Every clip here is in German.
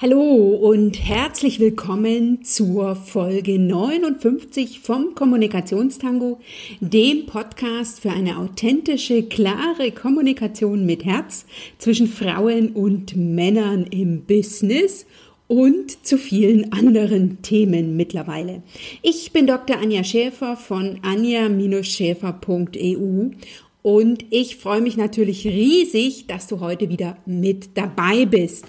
Hallo und herzlich willkommen zur Folge 59 vom Kommunikationstango, dem Podcast für eine authentische, klare Kommunikation mit Herz zwischen Frauen und Männern im Business und zu vielen anderen Themen mittlerweile. Ich bin Dr. Anja Schäfer von anja-schäfer.eu und ich freue mich natürlich riesig, dass du heute wieder mit dabei bist.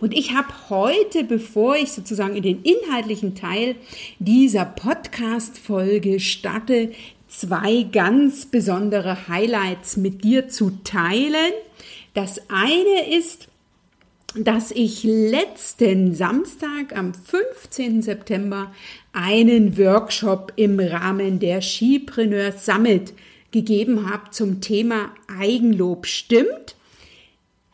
Und ich habe heute, bevor ich sozusagen in den inhaltlichen Teil dieser Podcast-Folge starte, zwei ganz besondere Highlights mit dir zu teilen. Das eine ist, dass ich letzten Samstag am 15. September einen Workshop im Rahmen der Skipreneur Summit gegeben habe zum Thema Eigenlob stimmt.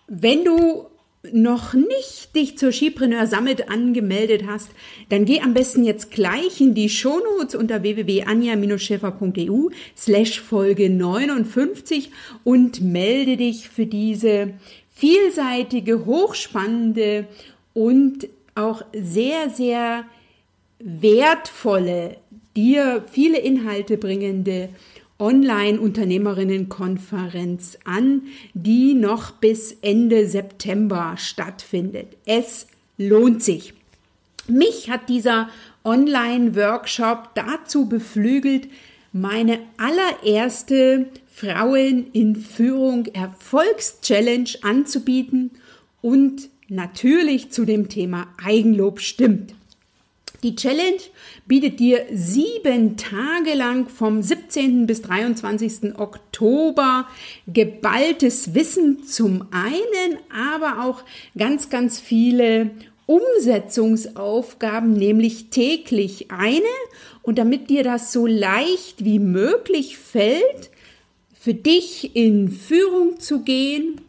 Wenn du noch nicht dich zur Skipreneur Summit angemeldet hast, dann geh am besten jetzt gleich in die Shownotes unter www.anja-schäfer.eu slash Folge 59 und melde dich für diese vielseitige, hochspannende und auch sehr, sehr wertvolle, dir viele Inhalte bringende Online-Unternehmerinnenkonferenz an, die noch bis Ende September stattfindet. Es lohnt sich. Mich hat dieser Online-Workshop dazu beflügelt, meine allererste Frauen in Führung Erfolgschallenge anzubieten und natürlich zu dem Thema Eigenlob stimmt. Die Challenge bietet dir sieben Tage lang vom 17. bis 23. Oktober geballtes Wissen zum einen, aber auch ganz, ganz viele Umsetzungsaufgaben, nämlich täglich eine. Und damit dir das so leicht wie möglich fällt, für dich in Führung zu gehen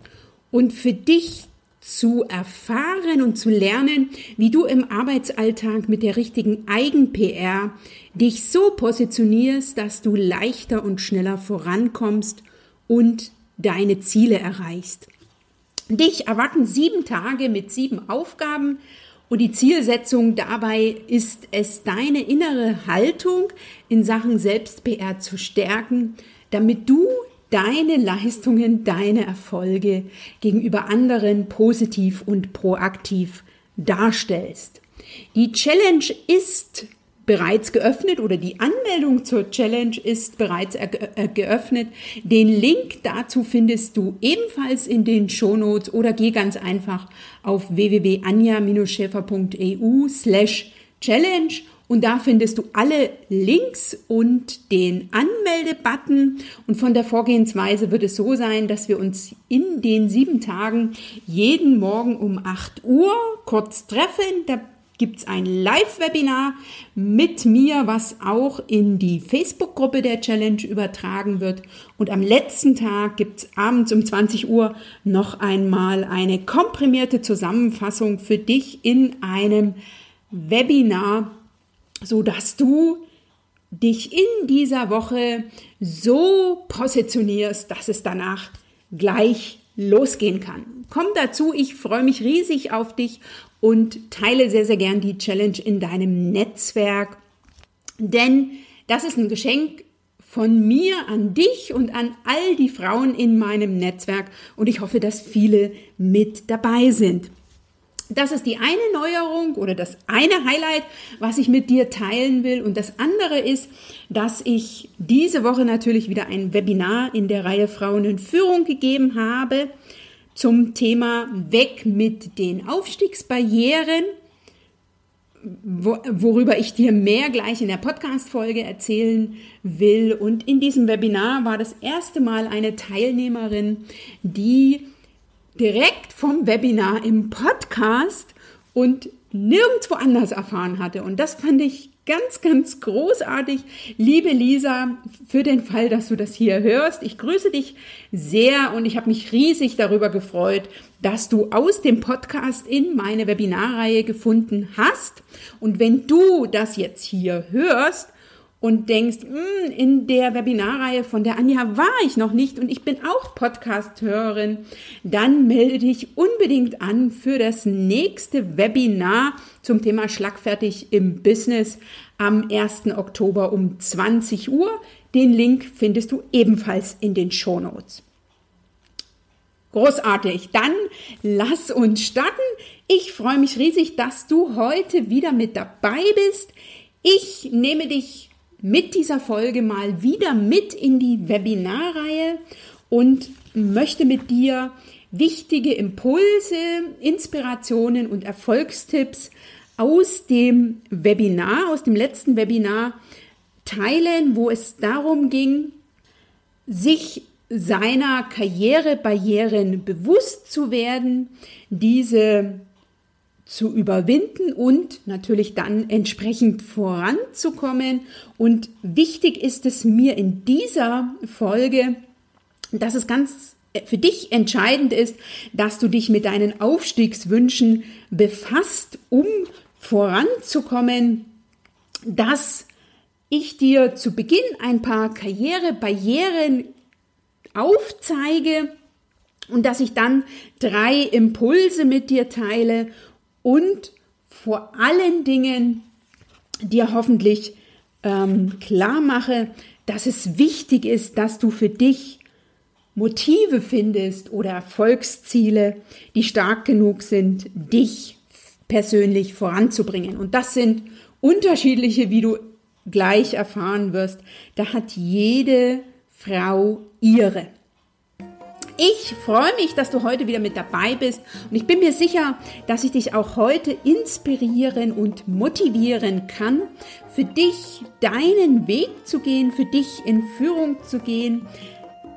und für dich zu erfahren und zu lernen, wie du im Arbeitsalltag mit der richtigen Eigen-PR dich so positionierst, dass du leichter und schneller vorankommst und deine Ziele erreichst. Dich erwarten sieben Tage mit sieben Aufgaben und die Zielsetzung dabei ist es, deine innere Haltung in Sachen Selbst-PR zu stärken, damit du deine Leistungen, deine Erfolge gegenüber anderen positiv und proaktiv darstellst. Die Challenge ist bereits geöffnet oder die Anmeldung zur Challenge ist bereits äh, geöffnet. Den Link dazu findest du ebenfalls in den Shownotes oder geh ganz einfach auf www.anja-schäfer.eu slash challenge und da findest du alle Links und den Anmeldebutton. Und von der Vorgehensweise wird es so sein, dass wir uns in den sieben Tagen jeden Morgen um 8 Uhr kurz treffen. Da gibt's ein Live-Webinar mit mir, was auch in die Facebook-Gruppe der Challenge übertragen wird. Und am letzten Tag gibt's abends um 20 Uhr noch einmal eine komprimierte Zusammenfassung für dich in einem Webinar so dass du dich in dieser Woche so positionierst, dass es danach gleich losgehen kann. Komm dazu, ich freue mich riesig auf dich und teile sehr, sehr gern die Challenge in deinem Netzwerk, denn das ist ein Geschenk von mir an dich und an all die Frauen in meinem Netzwerk und ich hoffe, dass viele mit dabei sind. Das ist die eine Neuerung oder das eine Highlight, was ich mit dir teilen will. Und das andere ist, dass ich diese Woche natürlich wieder ein Webinar in der Reihe Frauen in Führung gegeben habe zum Thema Weg mit den Aufstiegsbarrieren, worüber ich dir mehr gleich in der Podcast-Folge erzählen will. Und in diesem Webinar war das erste Mal eine Teilnehmerin, die direkt vom Webinar im Podcast und nirgendwo anders erfahren hatte. Und das fand ich ganz, ganz großartig. Liebe Lisa, für den Fall, dass du das hier hörst, ich grüße dich sehr und ich habe mich riesig darüber gefreut, dass du aus dem Podcast in meine Webinarreihe gefunden hast. Und wenn du das jetzt hier hörst und denkst, hm, in der Webinarreihe von der Anja war ich noch nicht und ich bin auch Podcast-Hörerin, dann melde dich unbedingt an für das nächste Webinar zum Thema Schlagfertig im Business am 1. Oktober um 20 Uhr. Den Link findest du ebenfalls in den Show Notes. Großartig. Dann lass uns starten. Ich freue mich riesig, dass du heute wieder mit dabei bist. Ich nehme dich mit dieser Folge mal wieder mit in die Webinarreihe und möchte mit dir wichtige Impulse, Inspirationen und Erfolgstipps aus dem Webinar, aus dem letzten Webinar teilen, wo es darum ging, sich seiner Karrierebarrieren bewusst zu werden, diese zu überwinden und natürlich dann entsprechend voranzukommen. Und wichtig ist es mir in dieser Folge, dass es ganz für dich entscheidend ist, dass du dich mit deinen Aufstiegswünschen befasst, um voranzukommen, dass ich dir zu Beginn ein paar Karrierebarrieren aufzeige und dass ich dann drei Impulse mit dir teile und vor allen Dingen dir hoffentlich ähm, klar mache, dass es wichtig ist, dass du für dich Motive findest oder Erfolgsziele, die stark genug sind, dich persönlich voranzubringen. Und das sind unterschiedliche, wie du gleich erfahren wirst. Da hat jede Frau ihre. Ich freue mich, dass du heute wieder mit dabei bist und ich bin mir sicher, dass ich dich auch heute inspirieren und motivieren kann, für dich deinen Weg zu gehen, für dich in Führung zu gehen,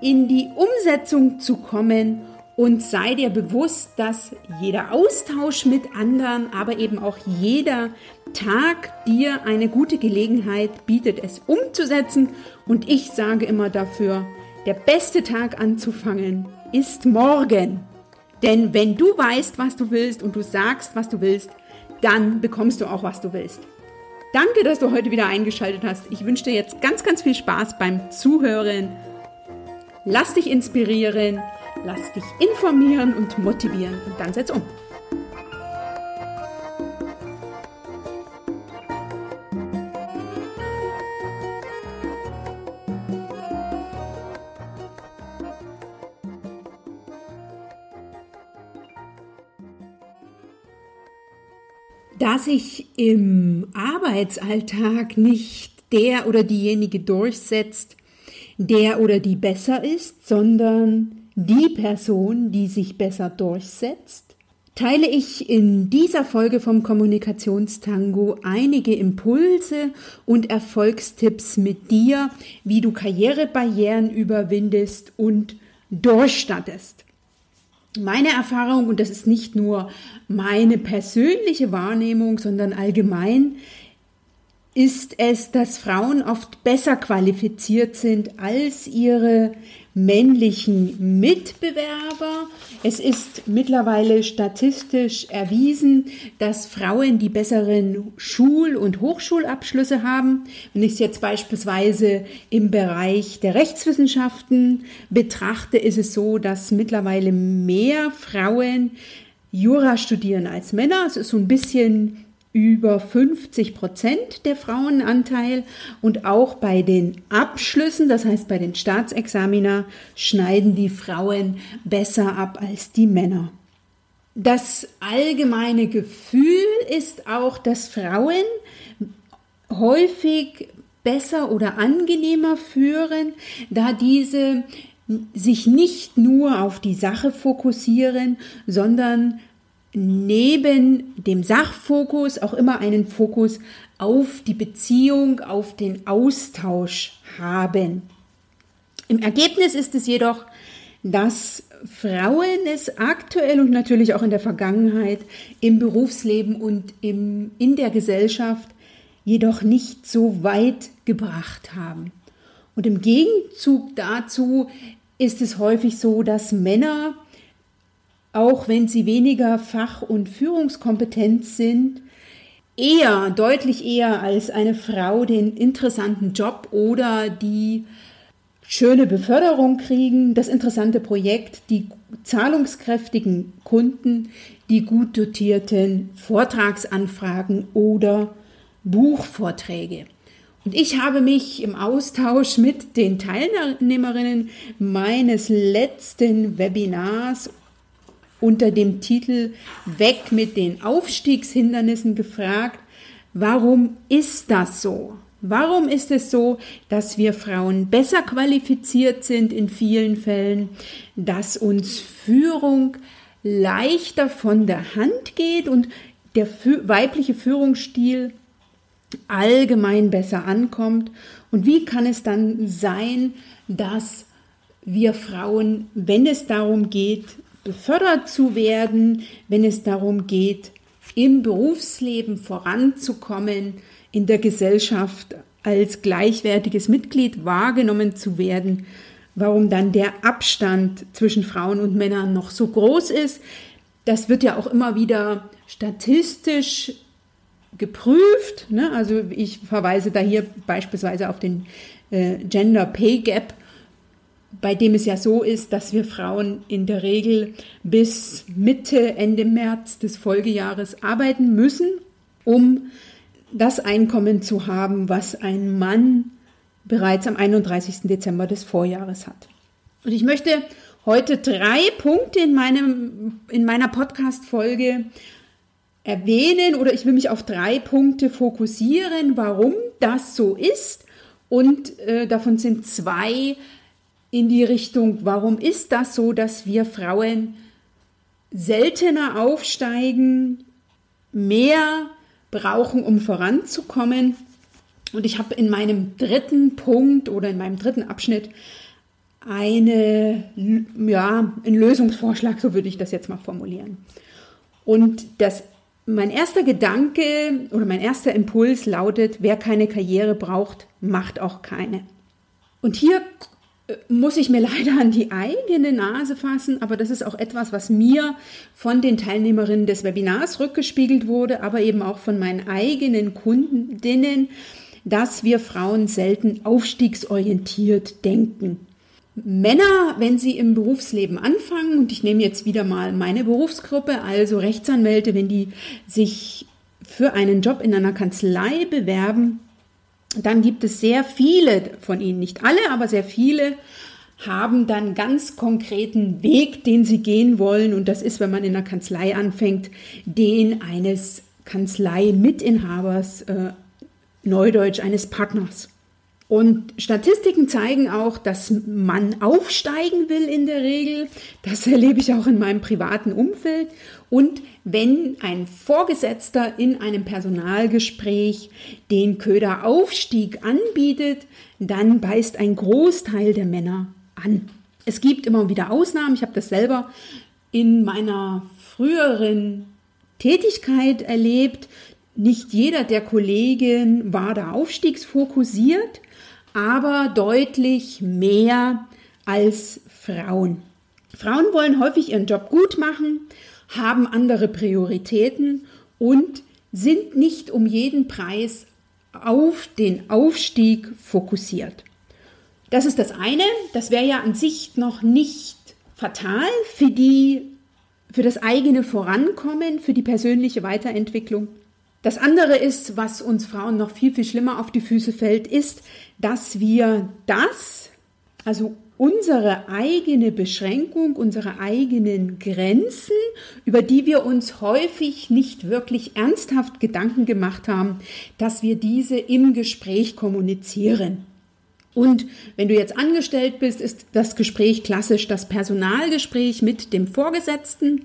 in die Umsetzung zu kommen und sei dir bewusst, dass jeder Austausch mit anderen, aber eben auch jeder Tag dir eine gute Gelegenheit bietet, es umzusetzen. Und ich sage immer dafür, der beste Tag anzufangen ist morgen. Denn wenn du weißt, was du willst und du sagst, was du willst, dann bekommst du auch, was du willst. Danke, dass du heute wieder eingeschaltet hast. Ich wünsche dir jetzt ganz, ganz viel Spaß beim Zuhören. Lass dich inspirieren, lass dich informieren und motivieren und dann setz um. Dass sich im Arbeitsalltag nicht der oder diejenige durchsetzt, der oder die besser ist, sondern die Person, die sich besser durchsetzt, teile ich in dieser Folge vom Kommunikationstango einige Impulse und Erfolgstipps mit dir, wie du Karrierebarrieren überwindest und durchstattest meine Erfahrung, und das ist nicht nur meine persönliche Wahrnehmung, sondern allgemein, ist es, dass Frauen oft besser qualifiziert sind als ihre männlichen Mitbewerber. Es ist mittlerweile statistisch erwiesen, dass Frauen die besseren Schul- und Hochschulabschlüsse haben. Wenn ich es jetzt beispielsweise im Bereich der Rechtswissenschaften betrachte, ist es so, dass mittlerweile mehr Frauen Jura studieren als Männer. Es ist so ein bisschen über 50 Prozent der Frauenanteil und auch bei den Abschlüssen, das heißt bei den Staatsexamina, schneiden die Frauen besser ab als die Männer. Das allgemeine Gefühl ist auch, dass Frauen häufig besser oder angenehmer führen, da diese sich nicht nur auf die Sache fokussieren, sondern neben dem Sachfokus auch immer einen Fokus auf die Beziehung, auf den Austausch haben. Im Ergebnis ist es jedoch, dass Frauen es aktuell und natürlich auch in der Vergangenheit im Berufsleben und im, in der Gesellschaft jedoch nicht so weit gebracht haben. Und im Gegenzug dazu ist es häufig so, dass Männer auch wenn sie weniger Fach- und Führungskompetenz sind, eher, deutlich eher als eine Frau den interessanten Job oder die schöne Beförderung kriegen, das interessante Projekt, die zahlungskräftigen Kunden, die gut dotierten Vortragsanfragen oder Buchvorträge. Und ich habe mich im Austausch mit den Teilnehmerinnen meines letzten Webinars unter dem Titel Weg mit den Aufstiegshindernissen gefragt, warum ist das so? Warum ist es so, dass wir Frauen besser qualifiziert sind in vielen Fällen, dass uns Führung leichter von der Hand geht und der weibliche Führungsstil allgemein besser ankommt? Und wie kann es dann sein, dass wir Frauen, wenn es darum geht, befördert zu werden, wenn es darum geht, im Berufsleben voranzukommen, in der Gesellschaft als gleichwertiges Mitglied wahrgenommen zu werden, warum dann der Abstand zwischen Frauen und Männern noch so groß ist. Das wird ja auch immer wieder statistisch geprüft. Ne? Also ich verweise da hier beispielsweise auf den äh, Gender Pay Gap, bei dem es ja so ist, dass wir Frauen in der Regel bis Mitte, Ende März des Folgejahres arbeiten müssen, um das Einkommen zu haben, was ein Mann bereits am 31. Dezember des Vorjahres hat. Und ich möchte heute drei Punkte in, meinem, in meiner Podcast-Folge erwähnen oder ich will mich auf drei Punkte fokussieren, warum das so ist. Und äh, davon sind zwei in die Richtung, warum ist das so, dass wir Frauen seltener aufsteigen, mehr brauchen, um voranzukommen. Und ich habe in meinem dritten Punkt oder in meinem dritten Abschnitt eine, ja, einen Lösungsvorschlag, so würde ich das jetzt mal formulieren. Und das, mein erster Gedanke oder mein erster Impuls lautet, wer keine Karriere braucht, macht auch keine. Und hier muss ich mir leider an die eigene Nase fassen, aber das ist auch etwas, was mir von den Teilnehmerinnen des Webinars rückgespiegelt wurde, aber eben auch von meinen eigenen Kundinnen, dass wir Frauen selten aufstiegsorientiert denken. Männer, wenn sie im Berufsleben anfangen, und ich nehme jetzt wieder mal meine Berufsgruppe, also Rechtsanwälte, wenn die sich für einen Job in einer Kanzlei bewerben, dann gibt es sehr viele von ihnen, nicht alle, aber sehr viele haben dann ganz konkreten Weg, den sie gehen wollen. Und das ist, wenn man in der Kanzlei anfängt, den eines Kanzlei-Mitinhabers, äh, Neudeutsch eines Partners. Und Statistiken zeigen auch, dass man aufsteigen will in der Regel. Das erlebe ich auch in meinem privaten Umfeld. Und wenn ein Vorgesetzter in einem Personalgespräch den Köder Aufstieg anbietet, dann beißt ein Großteil der Männer an. Es gibt immer wieder Ausnahmen. Ich habe das selber in meiner früheren Tätigkeit erlebt. Nicht jeder der Kollegen war da aufstiegsfokussiert, aber deutlich mehr als Frauen. Frauen wollen häufig ihren Job gut machen, haben andere Prioritäten und sind nicht um jeden Preis auf den Aufstieg fokussiert. Das ist das eine. Das wäre ja an sich noch nicht fatal für die, für das eigene Vorankommen, für die persönliche Weiterentwicklung. Das andere ist, was uns Frauen noch viel, viel schlimmer auf die Füße fällt, ist, dass wir das, also unsere eigene Beschränkung, unsere eigenen Grenzen, über die wir uns häufig nicht wirklich ernsthaft Gedanken gemacht haben, dass wir diese im Gespräch kommunizieren. Und wenn du jetzt angestellt bist, ist das Gespräch klassisch das Personalgespräch mit dem Vorgesetzten.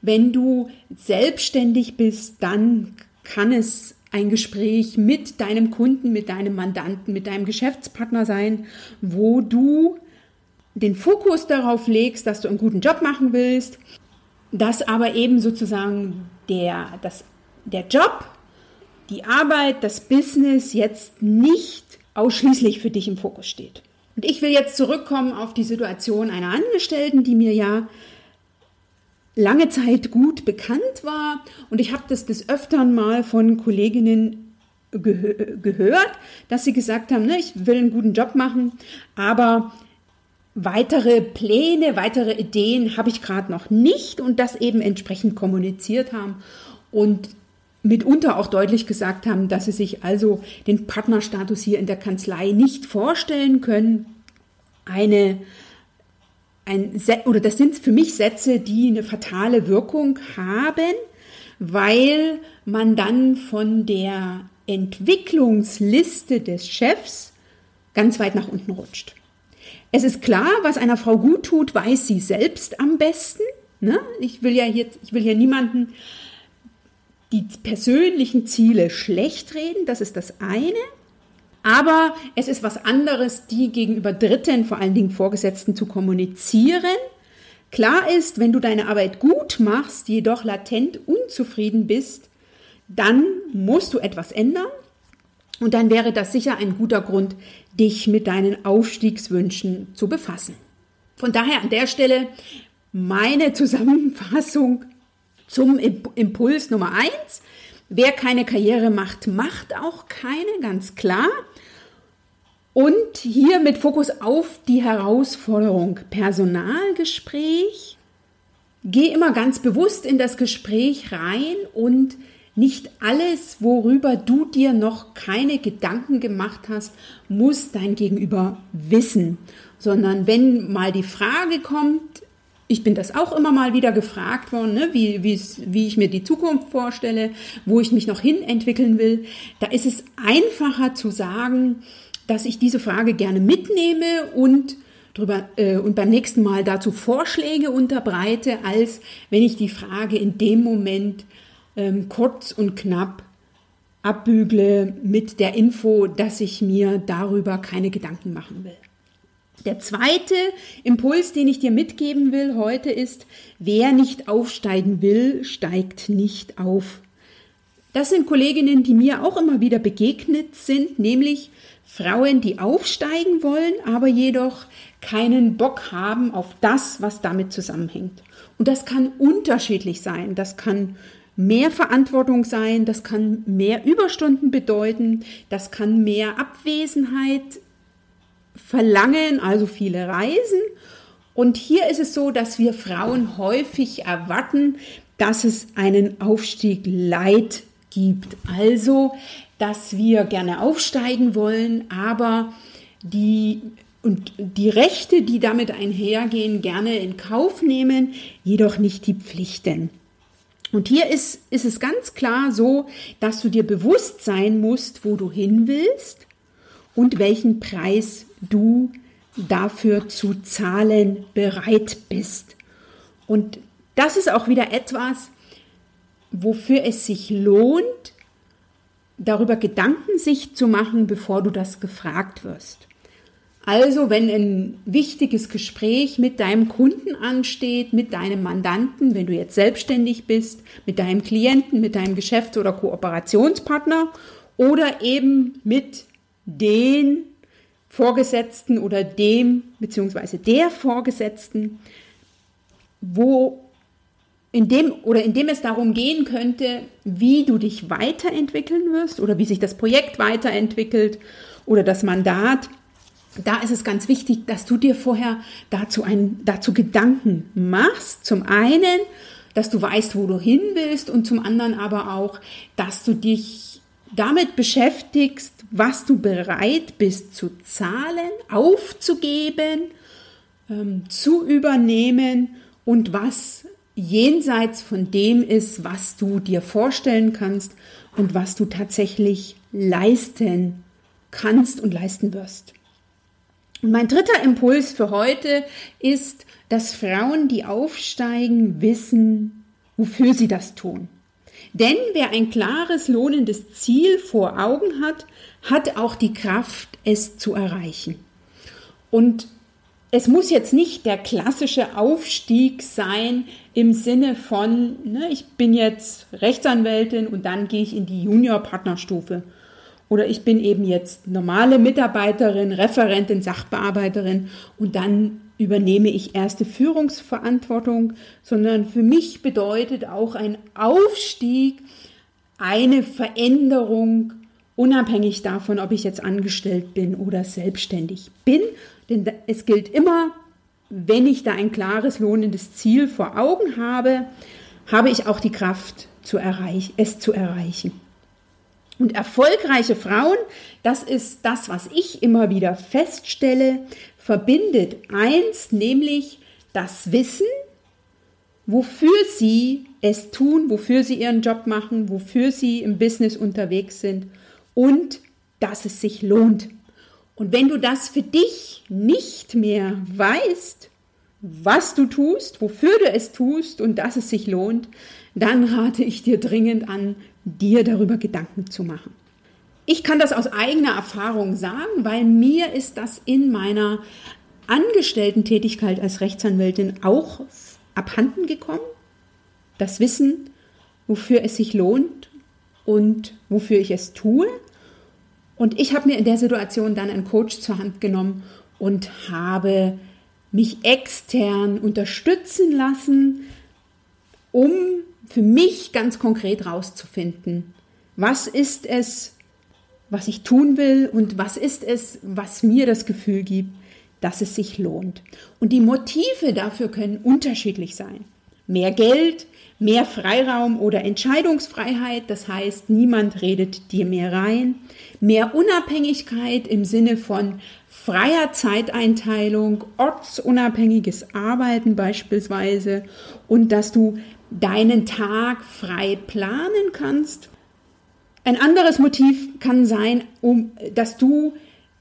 Wenn du selbstständig bist, dann kann es ein Gespräch mit deinem Kunden, mit deinem Mandanten, mit deinem Geschäftspartner sein, wo du den Fokus darauf legst, dass du einen guten Job machen willst, dass aber eben sozusagen der, das, der Job, die Arbeit, das Business jetzt nicht ausschließlich für dich im Fokus steht. Und ich will jetzt zurückkommen auf die Situation einer Angestellten, die mir ja lange Zeit gut bekannt war. Und ich habe das des Öfteren mal von Kolleginnen gehö gehört, dass sie gesagt haben, ne, ich will einen guten Job machen, aber weitere Pläne, weitere Ideen habe ich gerade noch nicht und das eben entsprechend kommuniziert haben und mitunter auch deutlich gesagt haben, dass sie sich also den Partnerstatus hier in der Kanzlei nicht vorstellen können. Eine ein oder das sind für mich Sätze, die eine fatale Wirkung haben, weil man dann von der Entwicklungsliste des Chefs ganz weit nach unten rutscht. Es ist klar, was einer Frau gut tut, weiß sie selbst am besten. Ne? Ich will ja hier, ich will hier niemanden die persönlichen Ziele schlecht reden, das ist das eine. Aber es ist was anderes, die gegenüber Dritten, vor allen Dingen Vorgesetzten, zu kommunizieren. Klar ist, wenn du deine Arbeit gut machst, jedoch latent unzufrieden bist, dann musst du etwas ändern. Und dann wäre das sicher ein guter Grund, dich mit deinen Aufstiegswünschen zu befassen. Von daher an der Stelle meine Zusammenfassung zum Impuls Nummer eins. Wer keine Karriere macht, macht auch keine, ganz klar. Und hier mit Fokus auf die Herausforderung Personalgespräch. Geh immer ganz bewusst in das Gespräch rein und nicht alles, worüber du dir noch keine Gedanken gemacht hast, muss dein Gegenüber wissen, sondern wenn mal die Frage kommt, ich bin das auch immer mal wieder gefragt worden, ne, wie, wie ich mir die Zukunft vorstelle, wo ich mich noch hin entwickeln will, da ist es einfacher zu sagen, dass ich diese Frage gerne mitnehme und drüber äh, und beim nächsten Mal dazu Vorschläge unterbreite, als wenn ich die Frage in dem Moment ähm, kurz und knapp abbügle mit der Info, dass ich mir darüber keine Gedanken machen will. Der zweite Impuls, den ich dir mitgeben will heute ist, wer nicht aufsteigen will, steigt nicht auf. Das sind Kolleginnen, die mir auch immer wieder begegnet sind, nämlich Frauen, die aufsteigen wollen, aber jedoch keinen Bock haben auf das, was damit zusammenhängt. Und das kann unterschiedlich sein. Das kann mehr Verantwortung sein, das kann mehr Überstunden bedeuten, das kann mehr Abwesenheit verlangen, also viele Reisen. Und hier ist es so, dass wir Frauen häufig erwarten, dass es einen Aufstieg Leid gibt. Also, dass wir gerne aufsteigen wollen, aber die und die Rechte, die damit einhergehen, gerne in Kauf nehmen, jedoch nicht die Pflichten. Und hier ist, ist es ganz klar so, dass du dir bewusst sein musst, wo du hin willst und welchen Preis du dafür zu zahlen bereit bist. Und das ist auch wieder etwas, wofür es sich lohnt, darüber Gedanken sich zu machen, bevor du das gefragt wirst. Also, wenn ein wichtiges Gespräch mit deinem Kunden ansteht, mit deinem Mandanten, wenn du jetzt selbstständig bist, mit deinem Klienten, mit deinem Geschäfts- oder Kooperationspartner oder eben mit den Vorgesetzten oder dem beziehungsweise der Vorgesetzten, wo in dem oder in dem es darum gehen könnte, wie du dich weiterentwickeln wirst oder wie sich das Projekt weiterentwickelt oder das Mandat. Da ist es ganz wichtig, dass du dir vorher dazu, ein, dazu Gedanken machst. Zum einen, dass du weißt, wo du hin willst und zum anderen aber auch, dass du dich damit beschäftigst, was du bereit bist zu zahlen, aufzugeben, ähm, zu übernehmen und was jenseits von dem ist, was du dir vorstellen kannst und was du tatsächlich leisten kannst und leisten wirst. Und mein dritter Impuls für heute ist, dass Frauen, die aufsteigen, wissen, wofür sie das tun. Denn wer ein klares, lohnendes Ziel vor Augen hat, hat auch die Kraft, es zu erreichen. Und es muss jetzt nicht der klassische Aufstieg sein im Sinne von, ne, ich bin jetzt Rechtsanwältin und dann gehe ich in die Junior-Partnerstufe. Oder ich bin eben jetzt normale Mitarbeiterin, Referentin, Sachbearbeiterin und dann übernehme ich erste Führungsverantwortung, sondern für mich bedeutet auch ein Aufstieg eine Veränderung, unabhängig davon, ob ich jetzt angestellt bin oder selbstständig bin. Denn es gilt immer, wenn ich da ein klares lohnendes Ziel vor Augen habe, habe ich auch die Kraft, zu erreich es zu erreichen. Und erfolgreiche Frauen, das ist das, was ich immer wieder feststelle, verbindet eins, nämlich das Wissen, wofür sie es tun, wofür sie ihren Job machen, wofür sie im Business unterwegs sind und dass es sich lohnt. Und wenn du das für dich nicht mehr weißt, was du tust, wofür du es tust und dass es sich lohnt, dann rate ich dir dringend an, dir darüber Gedanken zu machen. Ich kann das aus eigener Erfahrung sagen, weil mir ist das in meiner Angestellten-Tätigkeit als Rechtsanwältin auch abhanden gekommen. Das Wissen, wofür es sich lohnt und wofür ich es tue. Und ich habe mir in der Situation dann einen Coach zur Hand genommen und habe mich extern unterstützen lassen, um für mich ganz konkret rauszufinden, was ist es, was ich tun will und was ist es, was mir das Gefühl gibt, dass es sich lohnt. Und die Motive dafür können unterschiedlich sein. Mehr Geld, mehr Freiraum oder Entscheidungsfreiheit, das heißt, niemand redet dir mehr rein. Mehr Unabhängigkeit im Sinne von freier Zeiteinteilung, ortsunabhängiges Arbeiten beispielsweise und dass du deinen Tag frei planen kannst. Ein anderes Motiv kann sein, um, dass du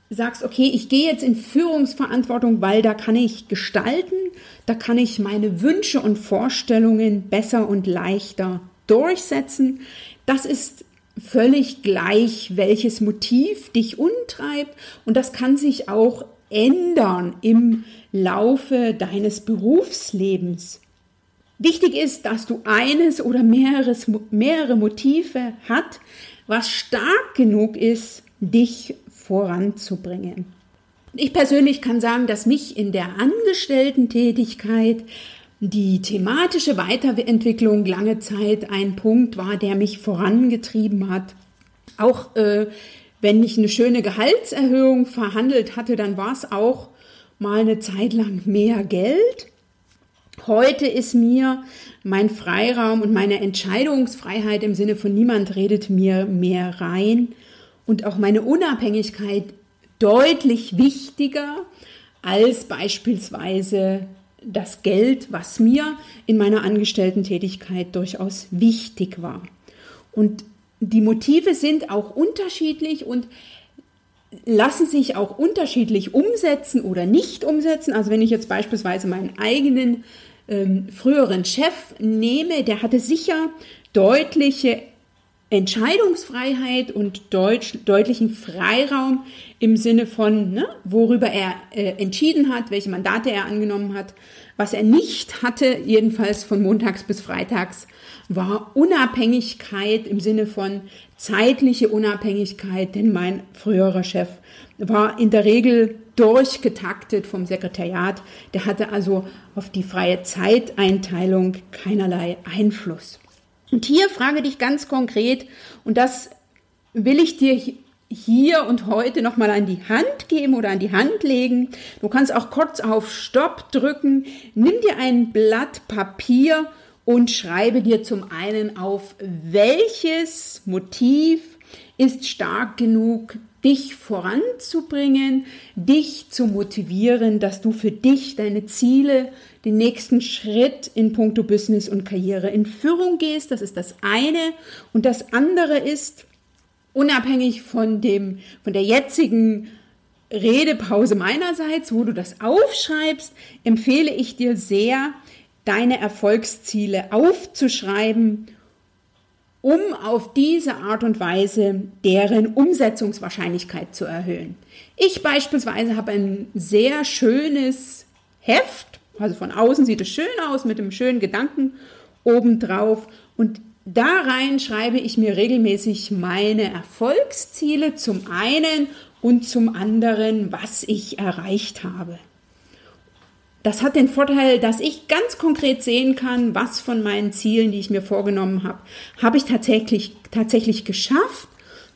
sagst, okay, ich gehe jetzt in Führungsverantwortung, weil da kann ich gestalten, da kann ich meine Wünsche und Vorstellungen besser und leichter durchsetzen. Das ist völlig gleich, welches Motiv dich untreibt und das kann sich auch ändern im Laufe deines Berufslebens. Wichtig ist, dass du eines oder mehreres, mehrere Motive hat, was stark genug ist, dich voranzubringen. Ich persönlich kann sagen, dass mich in der Angestellten-Tätigkeit die thematische Weiterentwicklung lange Zeit ein Punkt war, der mich vorangetrieben hat. Auch äh, wenn ich eine schöne Gehaltserhöhung verhandelt hatte, dann war es auch mal eine Zeit lang mehr Geld. Heute ist mir mein Freiraum und meine Entscheidungsfreiheit im Sinne von niemand redet mir mehr rein und auch meine Unabhängigkeit deutlich wichtiger als beispielsweise das Geld, was mir in meiner Angestellten-Tätigkeit durchaus wichtig war. Und die Motive sind auch unterschiedlich und lassen sich auch unterschiedlich umsetzen oder nicht umsetzen. Also wenn ich jetzt beispielsweise meinen eigenen ähm, früheren Chef nehme, der hatte sicher deutliche Entscheidungsfreiheit und deutsch, deutlichen Freiraum im Sinne von, ne, worüber er äh, entschieden hat, welche Mandate er angenommen hat. Was er nicht hatte, jedenfalls von montags bis freitags, war Unabhängigkeit im Sinne von zeitliche Unabhängigkeit, denn mein früherer Chef war in der Regel durchgetaktet vom Sekretariat. Der hatte also auf die freie Zeiteinteilung keinerlei Einfluss. Und hier frage dich ganz konkret, und das will ich dir hier und heute nochmal an die Hand geben oder an die Hand legen. Du kannst auch kurz auf Stopp drücken. Nimm dir ein Blatt Papier und schreibe dir zum einen auf, welches Motiv ist stark genug, dich voranzubringen, dich zu motivieren, dass du für dich deine Ziele, den nächsten Schritt in puncto Business und Karriere in Führung gehst. Das ist das eine. Und das andere ist, unabhängig von dem, von der jetzigen Redepause meinerseits, wo du das aufschreibst, empfehle ich dir sehr, deine Erfolgsziele aufzuschreiben um auf diese Art und Weise deren Umsetzungswahrscheinlichkeit zu erhöhen. Ich beispielsweise habe ein sehr schönes Heft, also von außen sieht es schön aus mit einem schönen Gedanken obendrauf und da rein schreibe ich mir regelmäßig meine Erfolgsziele zum einen und zum anderen, was ich erreicht habe. Das hat den Vorteil, dass ich ganz konkret sehen kann, was von meinen Zielen, die ich mir vorgenommen habe, habe ich tatsächlich, tatsächlich geschafft.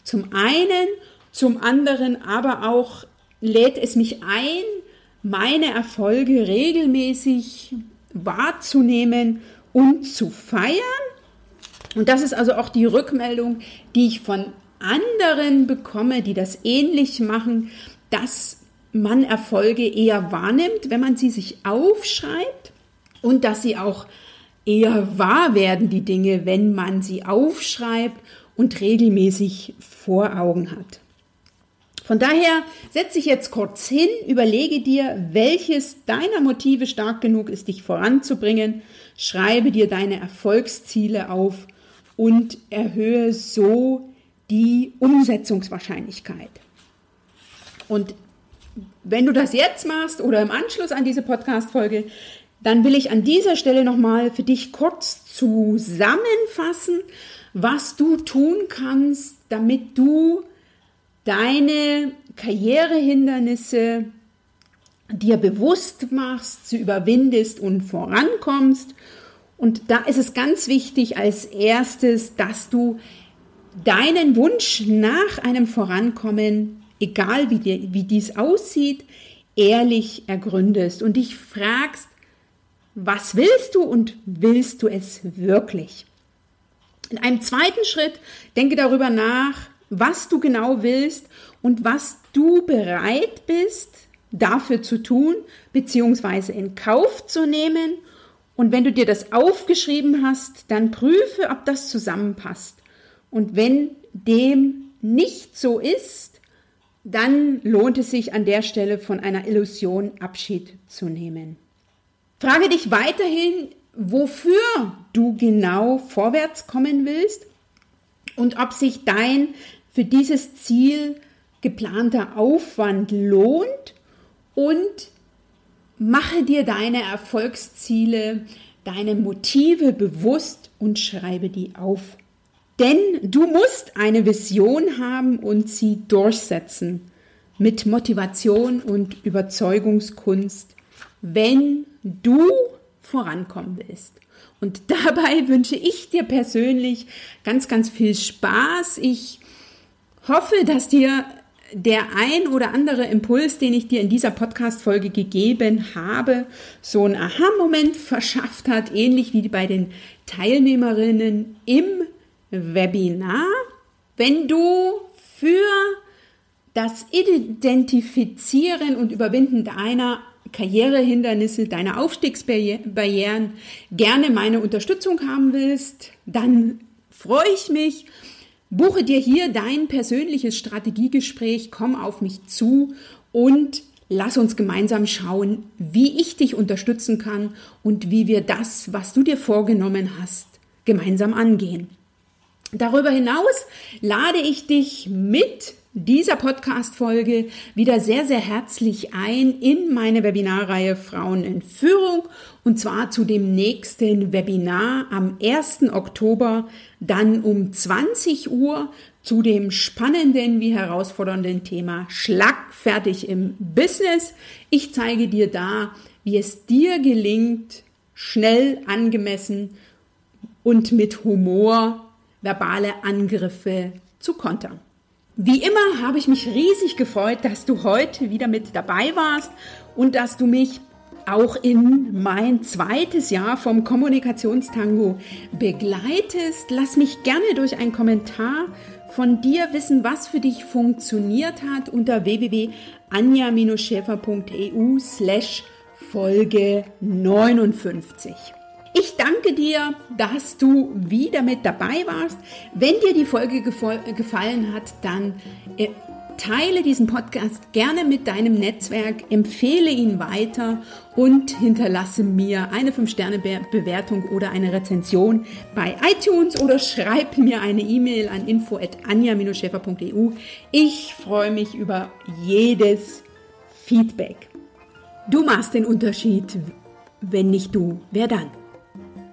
Zum einen, zum anderen aber auch lädt es mich ein, meine Erfolge regelmäßig wahrzunehmen und zu feiern. Und das ist also auch die Rückmeldung, die ich von anderen bekomme, die das ähnlich machen, dass man Erfolge eher wahrnimmt, wenn man sie sich aufschreibt und dass sie auch eher wahr werden, die Dinge, wenn man sie aufschreibt und regelmäßig vor Augen hat. Von daher setze ich jetzt kurz hin, überlege dir, welches deiner Motive stark genug ist, dich voranzubringen, schreibe dir deine Erfolgsziele auf und erhöhe so die Umsetzungswahrscheinlichkeit. Und wenn du das jetzt machst oder im Anschluss an diese Podcast-Folge, dann will ich an dieser Stelle nochmal für dich kurz zusammenfassen, was du tun kannst, damit du deine Karrierehindernisse dir bewusst machst, zu überwindest und vorankommst. Und da ist es ganz wichtig als erstes, dass du deinen Wunsch nach einem Vorankommen egal wie, dir, wie dies aussieht, ehrlich ergründest und dich fragst, was willst du und willst du es wirklich? In einem zweiten Schritt denke darüber nach, was du genau willst und was du bereit bist dafür zu tun, beziehungsweise in Kauf zu nehmen. Und wenn du dir das aufgeschrieben hast, dann prüfe, ob das zusammenpasst. Und wenn dem nicht so ist, dann lohnt es sich an der Stelle von einer Illusion Abschied zu nehmen. Frage dich weiterhin, wofür du genau vorwärts kommen willst und ob sich dein für dieses Ziel geplanter Aufwand lohnt und mache dir deine Erfolgsziele, deine Motive bewusst und schreibe die auf. Denn du musst eine Vision haben und sie durchsetzen mit Motivation und Überzeugungskunst, wenn du vorankommen willst. Und dabei wünsche ich dir persönlich ganz, ganz viel Spaß. Ich hoffe, dass dir der ein oder andere Impuls, den ich dir in dieser Podcast-Folge gegeben habe, so einen Aha-Moment verschafft hat, ähnlich wie bei den Teilnehmerinnen im Webinar, wenn du für das Identifizieren und Überwinden deiner Karrierehindernisse, deiner Aufstiegsbarrieren gerne meine Unterstützung haben willst, dann freue ich mich. Buche dir hier dein persönliches Strategiegespräch, komm auf mich zu und lass uns gemeinsam schauen, wie ich dich unterstützen kann und wie wir das, was du dir vorgenommen hast, gemeinsam angehen. Darüber hinaus lade ich dich mit dieser Podcast-Folge wieder sehr, sehr herzlich ein in meine Webinarreihe Frauen in Führung und zwar zu dem nächsten Webinar am 1. Oktober, dann um 20 Uhr zu dem spannenden wie herausfordernden Thema Schlagfertig im Business. Ich zeige dir da, wie es dir gelingt, schnell, angemessen und mit Humor verbale Angriffe zu kontern. Wie immer habe ich mich riesig gefreut, dass du heute wieder mit dabei warst und dass du mich auch in mein zweites Jahr vom Kommunikationstango begleitest. Lass mich gerne durch einen Kommentar von dir wissen, was für dich funktioniert hat unter www.anja-schäfer.eu slash Folge 59. Ich danke dir, dass du wieder mit dabei warst. Wenn dir die Folge gefallen hat, dann äh, teile diesen Podcast gerne mit deinem Netzwerk, empfehle ihn weiter und hinterlasse mir eine 5-Sterne-Bewertung oder eine Rezension bei iTunes oder schreib mir eine E-Mail an info.anja-schäfer.eu. Ich freue mich über jedes Feedback. Du machst den Unterschied. Wenn nicht du, wer dann?